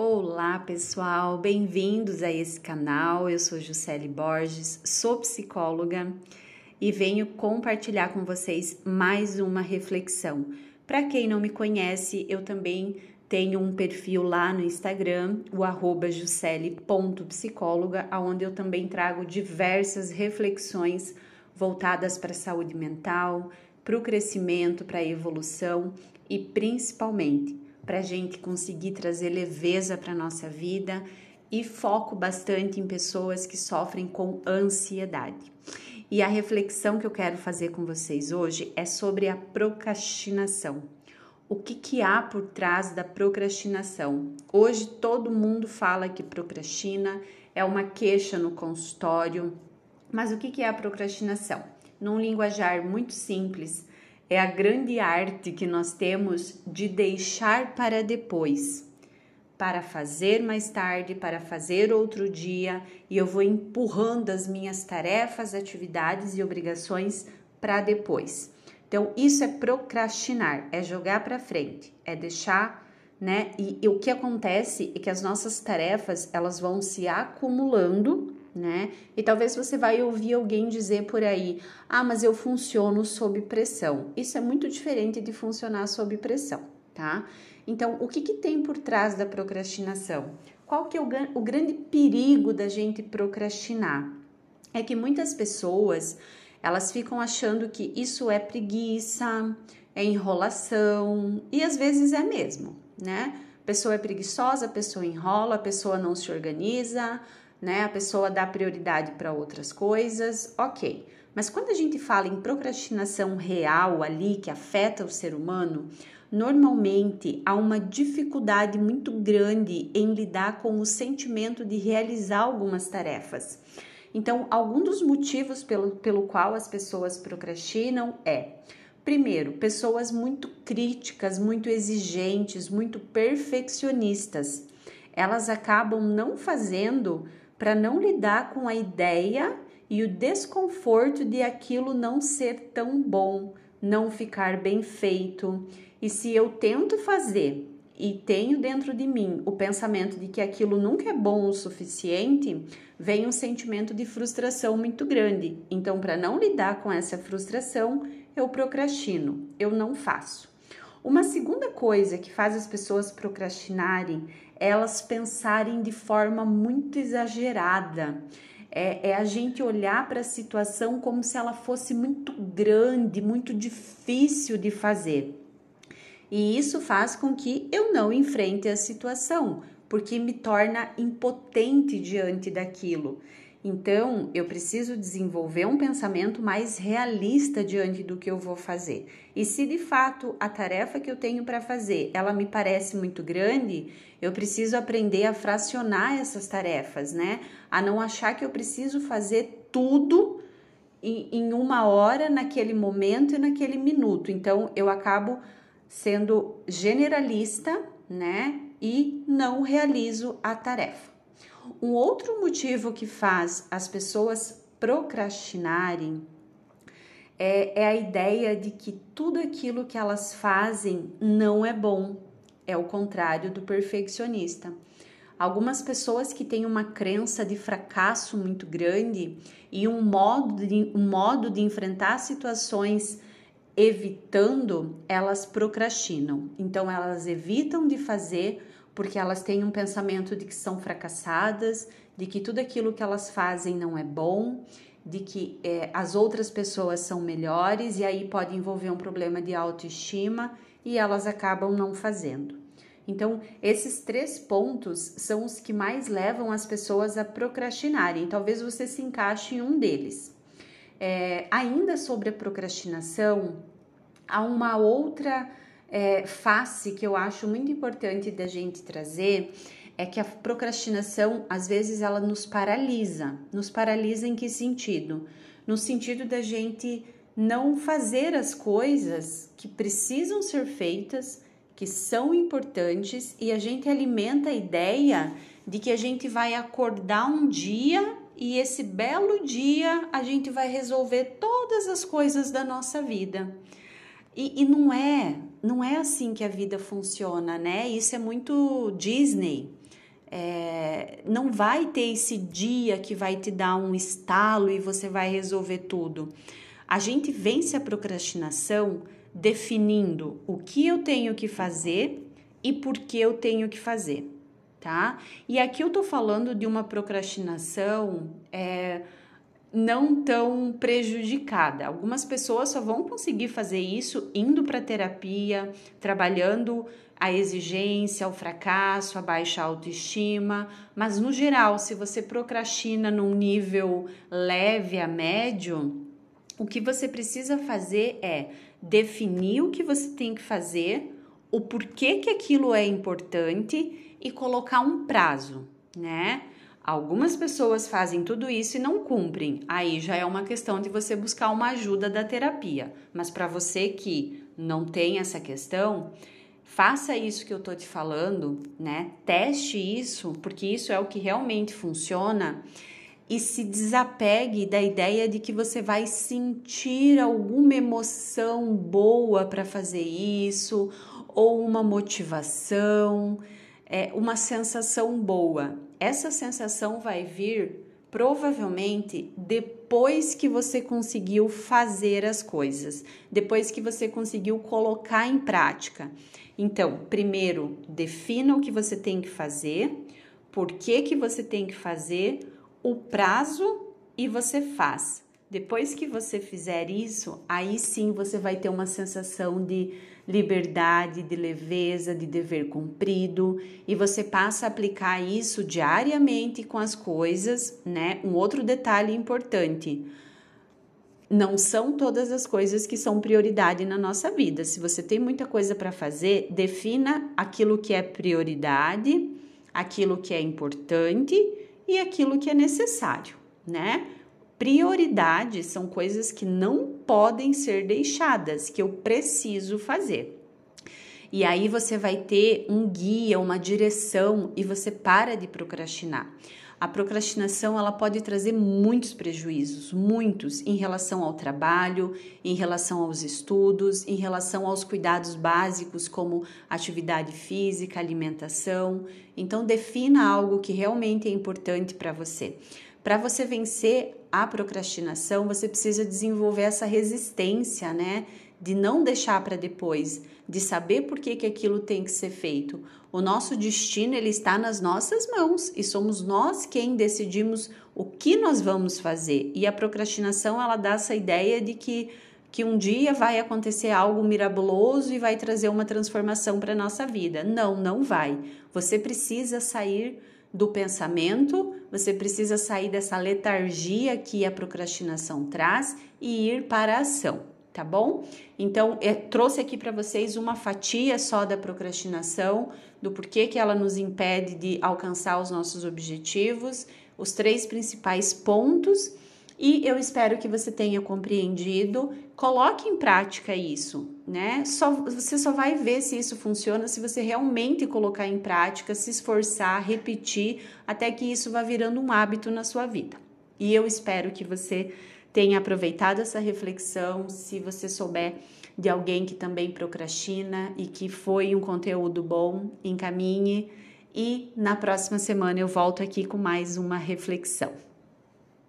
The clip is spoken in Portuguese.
Olá pessoal, bem-vindos a esse canal. Eu sou Juscelie Borges, sou psicóloga e venho compartilhar com vocês mais uma reflexão. Para quem não me conhece, eu também tenho um perfil lá no Instagram, o arroba juscelie.psicóloga, onde eu também trago diversas reflexões voltadas para a saúde mental, para o crescimento, para a evolução e principalmente para a gente conseguir trazer leveza para nossa vida e foco bastante em pessoas que sofrem com ansiedade. E a reflexão que eu quero fazer com vocês hoje é sobre a procrastinação. O que, que há por trás da procrastinação? Hoje todo mundo fala que procrastina, é uma queixa no consultório, mas o que, que é a procrastinação? Num linguajar muito simples, é a grande arte que nós temos de deixar para depois, para fazer mais tarde, para fazer outro dia, e eu vou empurrando as minhas tarefas, atividades e obrigações para depois. Então, isso é procrastinar, é jogar para frente, é deixar, né? E, e o que acontece é que as nossas tarefas, elas vão se acumulando né? E talvez você vai ouvir alguém dizer por aí: "Ah, mas eu funciono sob pressão". Isso é muito diferente de funcionar sob pressão, tá? Então, o que, que tem por trás da procrastinação? Qual que é o, o grande perigo da gente procrastinar? É que muitas pessoas elas ficam achando que isso é preguiça, é enrolação e às vezes é mesmo, né? A pessoa é preguiçosa, a pessoa enrola, a pessoa não se organiza, né? A pessoa dá prioridade para outras coisas, ok. Mas quando a gente fala em procrastinação real ali que afeta o ser humano, normalmente há uma dificuldade muito grande em lidar com o sentimento de realizar algumas tarefas. Então, algum dos motivos pelo, pelo qual as pessoas procrastinam é Primeiro, pessoas muito críticas, muito exigentes, muito perfeccionistas. Elas acabam não fazendo para não lidar com a ideia e o desconforto de aquilo não ser tão bom, não ficar bem feito. E se eu tento fazer e tenho dentro de mim o pensamento de que aquilo nunca é bom o suficiente, vem um sentimento de frustração muito grande. Então, para não lidar com essa frustração, eu procrastino, eu não faço. Uma segunda coisa que faz as pessoas procrastinarem é elas pensarem de forma muito exagerada. É, é a gente olhar para a situação como se ela fosse muito grande, muito difícil de fazer. E isso faz com que eu não enfrente a situação, porque me torna impotente diante daquilo. Então, eu preciso desenvolver um pensamento mais realista diante do que eu vou fazer. E se de fato a tarefa que eu tenho para fazer, ela me parece muito grande, eu preciso aprender a fracionar essas tarefas, né? A não achar que eu preciso fazer tudo em uma hora, naquele momento e naquele minuto. Então, eu acabo sendo generalista, né? E não realizo a tarefa. Um outro motivo que faz as pessoas procrastinarem é, é, a ideia de que tudo aquilo que elas fazem não é bom. É o contrário do perfeccionista. Algumas pessoas que têm uma crença de fracasso muito grande e um modo de, um modo de enfrentar situações evitando, elas procrastinam. Então, elas evitam de fazer porque elas têm um pensamento de que são fracassadas, de que tudo aquilo que elas fazem não é bom, de que é, as outras pessoas são melhores e aí pode envolver um problema de autoestima e elas acabam não fazendo. Então, esses três pontos são os que mais levam as pessoas a procrastinarem. Talvez você se encaixe em um deles. É, ainda sobre a procrastinação, há uma outra é, face que eu acho muito importante da gente trazer é que a procrastinação, às vezes, ela nos paralisa. Nos paralisa em que sentido? No sentido da gente não fazer as coisas que precisam ser feitas, que são importantes, e a gente alimenta a ideia de que a gente vai acordar um dia e esse belo dia a gente vai resolver todas as coisas da nossa vida. E, e, não é, não é assim que a vida funciona, né? Isso é muito Disney. É, não vai ter esse dia que vai te dar um estalo e você vai resolver tudo. A gente vence a procrastinação definindo o que eu tenho que fazer e por que eu tenho que fazer, tá? E aqui eu tô falando de uma procrastinação é, não tão prejudicada. Algumas pessoas só vão conseguir fazer isso indo para terapia, trabalhando a exigência, o fracasso, a baixa autoestima, mas no geral, se você procrastina num nível leve a médio, o que você precisa fazer é definir o que você tem que fazer, o porquê que aquilo é importante e colocar um prazo, né? Algumas pessoas fazem tudo isso e não cumprem. Aí já é uma questão de você buscar uma ajuda da terapia. Mas para você que não tem essa questão, faça isso que eu tô te falando, né? Teste isso, porque isso é o que realmente funciona e se desapegue da ideia de que você vai sentir alguma emoção boa para fazer isso ou uma motivação, é, uma sensação boa. Essa sensação vai vir provavelmente depois que você conseguiu fazer as coisas, depois que você conseguiu colocar em prática. Então, primeiro, defina o que você tem que fazer, por que, que você tem que fazer, o prazo e você faz. Depois que você fizer isso, aí sim você vai ter uma sensação de liberdade, de leveza, de dever cumprido, e você passa a aplicar isso diariamente com as coisas, né? Um outro detalhe importante: não são todas as coisas que são prioridade na nossa vida. Se você tem muita coisa para fazer, defina aquilo que é prioridade, aquilo que é importante e aquilo que é necessário, né? Prioridades são coisas que não podem ser deixadas, que eu preciso fazer. E aí você vai ter um guia, uma direção e você para de procrastinar. A procrastinação ela pode trazer muitos prejuízos, muitos em relação ao trabalho, em relação aos estudos, em relação aos cuidados básicos como atividade física, alimentação. Então defina algo que realmente é importante para você. Para você vencer a procrastinação, você precisa desenvolver essa resistência, né? De não deixar para depois, de saber por que, que aquilo tem que ser feito. O nosso destino ele está nas nossas mãos e somos nós quem decidimos o que nós vamos fazer. E a procrastinação ela dá essa ideia de que que um dia vai acontecer algo mirabuloso e vai trazer uma transformação para nossa vida. Não, não vai. Você precisa sair do pensamento, você precisa sair dessa letargia que a procrastinação traz e ir para a ação, tá bom? Então, eu trouxe aqui para vocês uma fatia só da procrastinação, do porquê que ela nos impede de alcançar os nossos objetivos, os três principais pontos e eu espero que você tenha compreendido. Coloque em prática isso, né? Só, você só vai ver se isso funciona se você realmente colocar em prática, se esforçar, repetir, até que isso vá virando um hábito na sua vida. E eu espero que você tenha aproveitado essa reflexão. Se você souber de alguém que também procrastina e que foi um conteúdo bom, encaminhe. E na próxima semana eu volto aqui com mais uma reflexão.